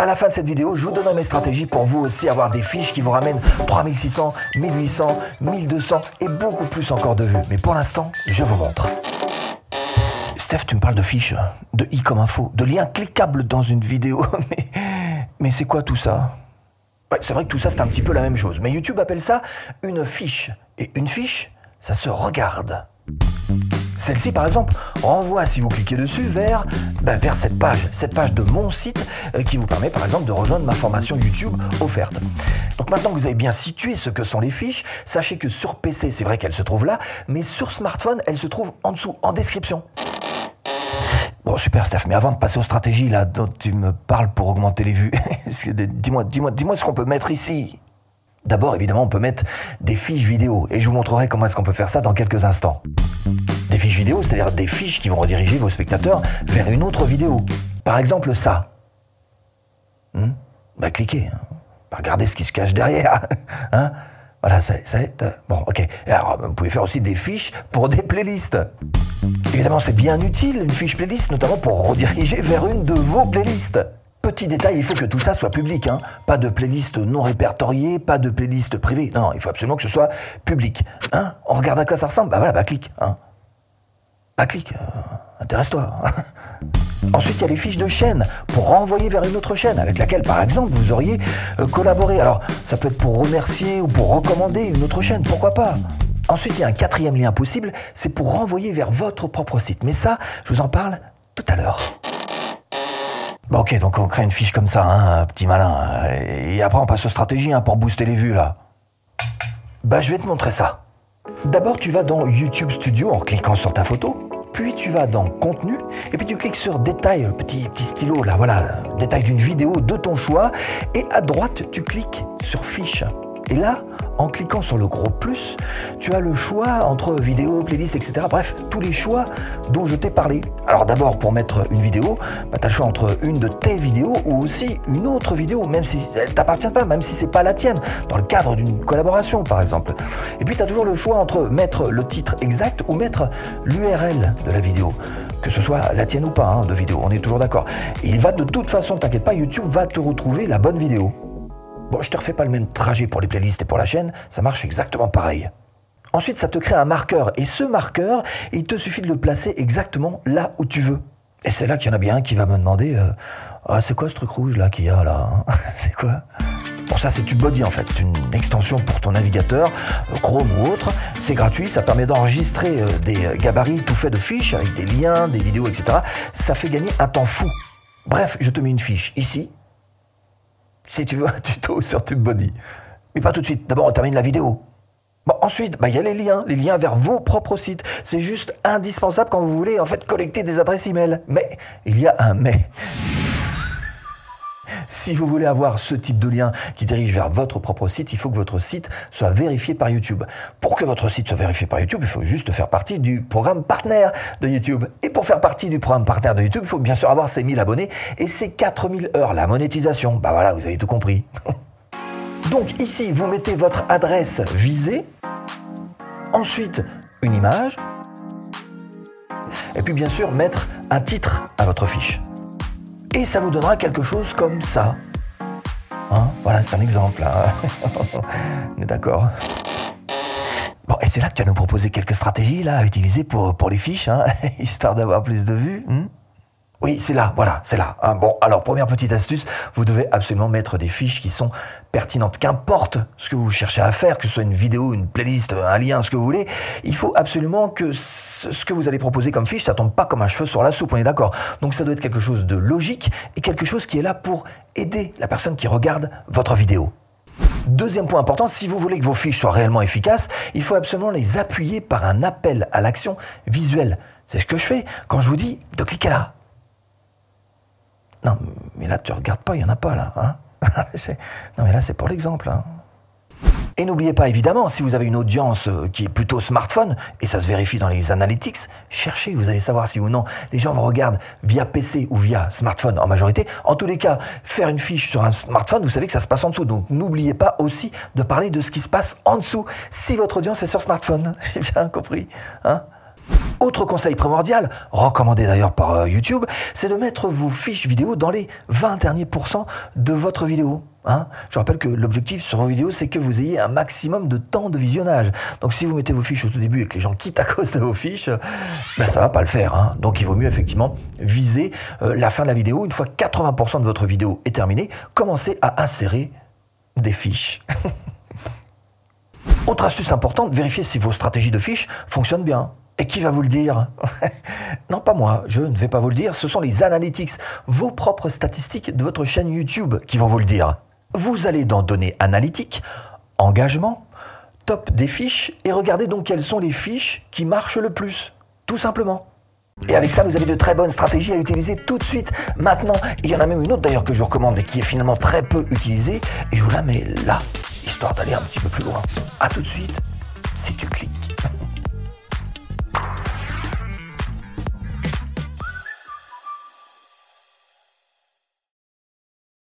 À la fin de cette vidéo, je vous donne mes stratégies pour vous aussi avoir des fiches qui vous ramènent 3600, 1800, 1200 et beaucoup plus encore de vues. Mais pour l'instant, je vous montre. Steph, tu me parles de fiches, de i comme info, de liens cliquables dans une vidéo. Mais, mais c'est quoi tout ça? Ouais, C'est vrai que tout ça, c'est un petit peu la même chose. Mais YouTube appelle ça une fiche. Et une fiche, ça se regarde. Celle-ci, par exemple, renvoie, si vous cliquez dessus, vers, ben, cette page, cette page de mon site euh, qui vous permet, par exemple, de rejoindre ma formation YouTube offerte. Donc maintenant que vous avez bien situé ce que sont les fiches, sachez que sur PC, c'est vrai qu'elles se trouvent là, mais sur smartphone, elles se trouvent en dessous, en description. Bon, super, Steph, mais avant de passer aux stratégies là dont tu me parles pour augmenter les vues, dis-moi, dis-moi, dis-moi ce qu'on peut mettre ici. D'abord, évidemment, on peut mettre des fiches vidéo, et je vous montrerai comment est-ce qu'on peut faire ça dans quelques instants. Vidéo, c'est-à-dire des fiches qui vont rediriger vos spectateurs vers une autre vidéo. Par exemple, ça. Hmm? Bah, cliquez. Hein. Bah, regardez ce qui se cache derrière. Hein voilà, ça, ça, bon, ok. Alors, vous pouvez faire aussi des fiches pour des playlists. Évidemment, c'est bien utile, une fiche playlist, notamment pour rediriger vers une de vos playlists. Petit détail, il faut que tout ça soit public. Hein. Pas de playlist non répertoriée, pas de playlist privée. Non, non, il faut absolument que ce soit public. On regarde à quoi ça ressemble Bah voilà, bah clique. Bah clique, euh, intéresse-toi. Ensuite, il y a les fiches de chaîne pour renvoyer vers une autre chaîne avec laquelle, par exemple, vous auriez euh, collaboré. Alors, ça peut être pour remercier ou pour recommander une autre chaîne, pourquoi pas Ensuite, il y a un quatrième lien possible, c'est pour renvoyer vers votre propre site. Mais ça, je vous en parle tout à l'heure. Bon, ok, donc on crée une fiche comme ça, hein, petit malin. Et après, on passe aux stratégies hein, pour booster les vues, là. Bah, je vais te montrer ça. D'abord, tu vas dans YouTube Studio en cliquant sur ta photo puis tu vas dans Contenu, et puis tu cliques sur Détail, petit, petit stylo là, voilà, détail d'une vidéo de ton choix, et à droite tu cliques sur Fiche. Et là, en cliquant sur le gros plus, tu as le choix entre vidéo, playlist, etc. Bref, tous les choix dont je t'ai parlé. Alors d'abord, pour mettre une vidéo, bah, tu as le choix entre une de tes vidéos ou aussi une autre vidéo, même si elle t'appartient pas, même si c'est pas la tienne, dans le cadre d'une collaboration par exemple. Et puis tu as toujours le choix entre mettre le titre exact ou mettre l'URL de la vidéo que ce soit la tienne ou pas hein, de vidéo, on est toujours d'accord. Il va de toute façon, t'inquiète pas, YouTube va te retrouver la bonne vidéo. Bon, je te refais pas le même trajet pour les playlists et pour la chaîne, ça marche exactement pareil. Ensuite, ça te crée un marqueur, et ce marqueur, il te suffit de le placer exactement là où tu veux. Et c'est là qu'il y en a bien un qui va me demander euh, ah, c'est quoi ce truc rouge là qu'il y a là C'est quoi Bon, ça c'est TubeBuddy en fait, c'est une extension pour ton navigateur, euh, Chrome ou autre. C'est gratuit, ça permet d'enregistrer euh, des gabarits tout faits de fiches avec des liens, des vidéos, etc. Ça fait gagner un temps fou. Bref, je te mets une fiche ici, si tu veux un tuto sur TubeBuddy. Mais pas tout de suite. D'abord, on termine la vidéo. Bon, ensuite, bah, il y a les liens, les liens vers vos propres sites. C'est juste indispensable quand vous voulez en fait collecter des adresses email. Mais il y a un mais. Si vous voulez avoir ce type de lien qui dirige vers votre propre site, il faut que votre site soit vérifié par YouTube. Pour que votre site soit vérifié par YouTube, il faut juste faire partie du programme partenaire de YouTube. Et pour faire partie du programme partenaire de YouTube, il faut bien sûr avoir ses 1000 abonnés et ses 4000 heures, la monétisation. Bah voilà, vous avez tout compris. Donc ici, vous mettez votre adresse visée, ensuite une image, et puis bien sûr mettre un titre à votre fiche et ça vous donnera quelque chose comme ça. Hein voilà, c'est un exemple. On est d'accord. Bon, et c'est là que tu vas nous proposer quelques stratégies là, à utiliser pour, les fiches, hein, histoire d'avoir plus de vues. Oui, c'est là, voilà, c'est là. Hein. bon, alors première petite astuce, vous devez absolument mettre des fiches qui sont pertinentes. Qu'importe ce que vous cherchez à faire, que ce soit une vidéo, une playlist, un lien, ce que vous voulez, il faut absolument que ce que vous allez proposer comme fiche, ça tombe pas comme un cheveu sur la soupe, on est d'accord. Donc ça doit être quelque chose de logique et quelque chose qui est là pour aider la personne qui regarde votre vidéo. Deuxième point important, si vous voulez que vos fiches soient réellement efficaces, il faut absolument les appuyer par un appel à l'action visuelle. C'est ce que je fais quand je vous dis de cliquer là, non, mais là, tu regardes pas, il y en a pas là. Hein non, mais là, c'est pour l'exemple. Hein. Et n'oubliez pas, évidemment, si vous avez une audience euh, qui est plutôt smartphone, et ça se vérifie dans les analytics, cherchez, vous allez savoir si ou non les gens vous regardent via PC ou via smartphone en majorité. En tous les cas, faire une fiche sur un smartphone, vous savez que ça se passe en dessous. Donc n'oubliez pas aussi de parler de ce qui se passe en dessous si votre audience est sur smartphone. J'ai bien compris. Hein Autre conseil primordial, recommandé d'ailleurs par euh, YouTube, c'est de mettre vos fiches vidéo dans les 20 derniers pourcents de votre vidéo. Hein Je rappelle que l'objectif sur vos vidéos, c'est que vous ayez un maximum de temps de visionnage. Donc si vous mettez vos fiches au tout début et que les gens quittent à cause de vos fiches, ben ça va pas le faire. Hein Donc il vaut mieux effectivement viser euh, la fin de la vidéo. Une fois 80% de votre vidéo est terminée, commencez à insérer des fiches. Autre astuce importante, vérifiez si vos stratégies de fiches fonctionnent bien. Et qui va vous le dire? Non, pas moi, je ne vais pas vous le dire, ce sont les analytics, vos propres statistiques de votre chaîne YouTube qui vont vous le dire. Vous allez dans Données analytiques, Engagement, Top des fiches, et regardez donc quelles sont les fiches qui marchent le plus, tout simplement. Et avec ça, vous avez de très bonnes stratégies à utiliser tout de suite, maintenant. il y en a même une autre d'ailleurs que je vous recommande et qui est finalement très peu utilisée, et je vous la mets là, histoire d'aller un petit peu plus loin. A tout de suite, si tu cliques.